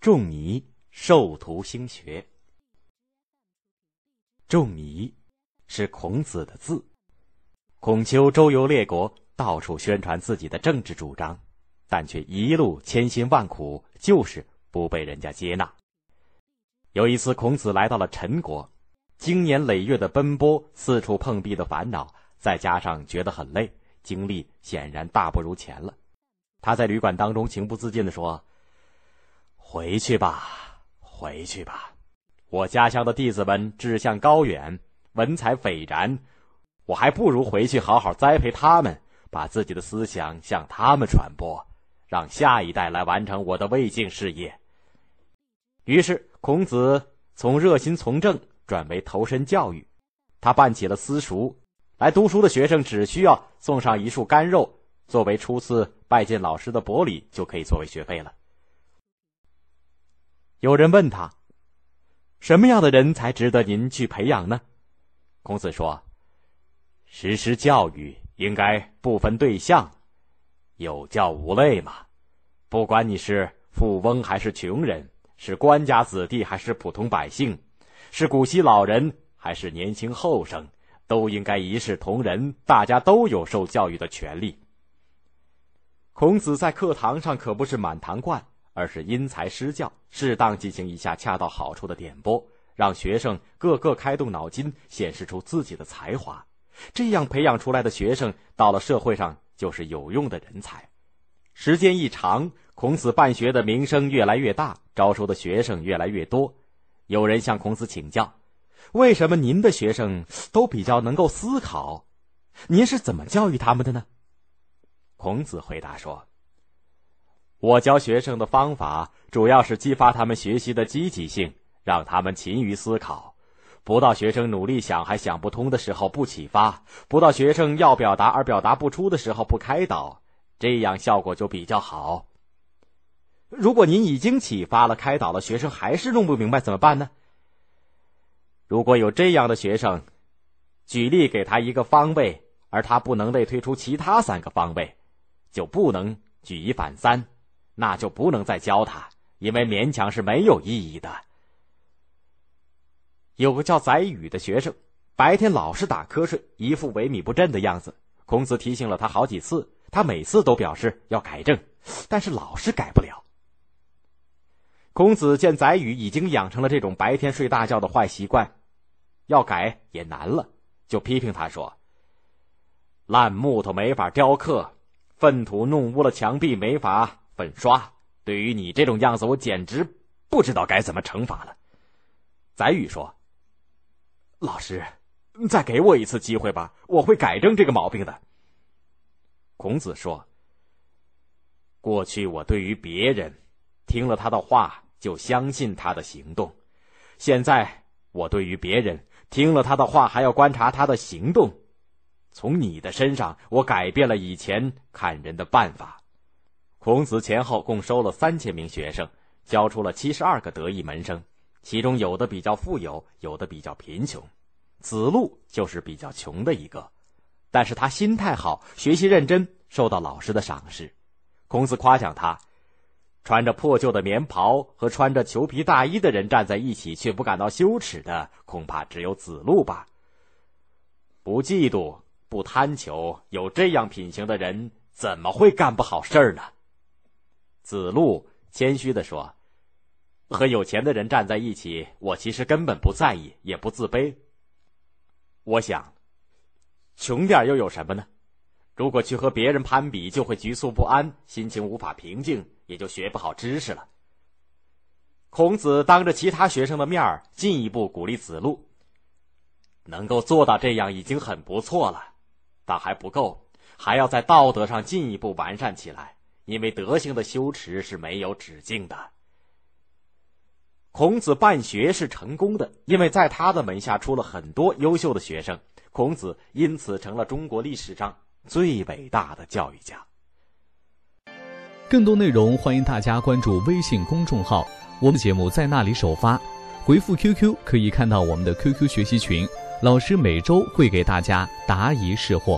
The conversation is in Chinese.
仲尼授徒兴学。仲尼是孔子的字。孔丘周游列国，到处宣传自己的政治主张，但却一路千辛万苦，就是不被人家接纳。有一次，孔子来到了陈国，经年累月的奔波，四处碰壁的烦恼，再加上觉得很累，精力显然大不如前了。他在旅馆当中情不自禁地说：“回去吧，回去吧，我家乡的弟子们志向高远，文采斐然。”我还不如回去好好栽培他们，把自己的思想向他们传播，让下一代来完成我的未竟事业。于是，孔子从热心从政转为投身教育，他办起了私塾，来读书的学生只需要送上一束干肉作为初次拜见老师的薄礼，就可以作为学费了。有人问他：“什么样的人才值得您去培养呢？”孔子说。实施教育应该不分对象，有教无类嘛。不管你是富翁还是穷人，是官家子弟还是普通百姓，是古稀老人还是年轻后生，都应该一视同仁，大家都有受教育的权利。孔子在课堂上可不是满堂灌，而是因材施教，适当进行一下恰到好处的点拨，让学生个个开动脑筋，显示出自己的才华。这样培养出来的学生，到了社会上就是有用的人才。时间一长，孔子办学的名声越来越大，招收的学生越来越多。有人向孔子请教：“为什么您的学生都比较能够思考？您是怎么教育他们的呢？”孔子回答说：“我教学生的方法，主要是激发他们学习的积极性，让他们勤于思考。”不到学生努力想还想不通的时候不启发，不到学生要表达而表达不出的时候不开导，这样效果就比较好。如果您已经启发了、开导了，学生还是弄不明白怎么办呢？如果有这样的学生，举例给他一个方位，而他不能类推出其他三个方位，就不能举一反三，那就不能再教他，因为勉强是没有意义的。有个叫宰予的学生，白天老是打瞌睡，一副萎靡不振的样子。孔子提醒了他好几次，他每次都表示要改正，但是老是改不了。孔子见宰予已经养成了这种白天睡大觉的坏习惯，要改也难了，就批评他说：“烂木头没法雕刻，粪土弄污了墙壁没法粉刷。对于你这种样子，我简直不知道该怎么惩罚了。”宰予说。老师，再给我一次机会吧，我会改正这个毛病的。孔子说：“过去我对于别人，听了他的话就相信他的行动；现在我对于别人，听了他的话还要观察他的行动。从你的身上，我改变了以前看人的办法。”孔子前后共收了三千名学生，教出了七十二个得意门生。其中有的比较富有，有的比较贫穷，子路就是比较穷的一个，但是他心态好，学习认真，受到老师的赏识。孔子夸奖他，穿着破旧的棉袍和穿着裘皮大衣的人站在一起却不感到羞耻的，恐怕只有子路吧。不嫉妒，不贪求，有这样品行的人，怎么会干不好事儿呢？子路谦虚的说。和有钱的人站在一起，我其实根本不在意，也不自卑。我想，穷点又有什么呢？如果去和别人攀比，就会局促不安，心情无法平静，也就学不好知识了。孔子当着其他学生的面儿，进一步鼓励子路：能够做到这样已经很不错了，但还不够，还要在道德上进一步完善起来，因为德行的修持是没有止境的。孔子办学是成功的，因为在他的门下出了很多优秀的学生，孔子因此成了中国历史上最伟大的教育家。更多内容欢迎大家关注微信公众号，我们节目在那里首发。回复 QQ 可以看到我们的 QQ 学习群，老师每周会给大家答疑释惑。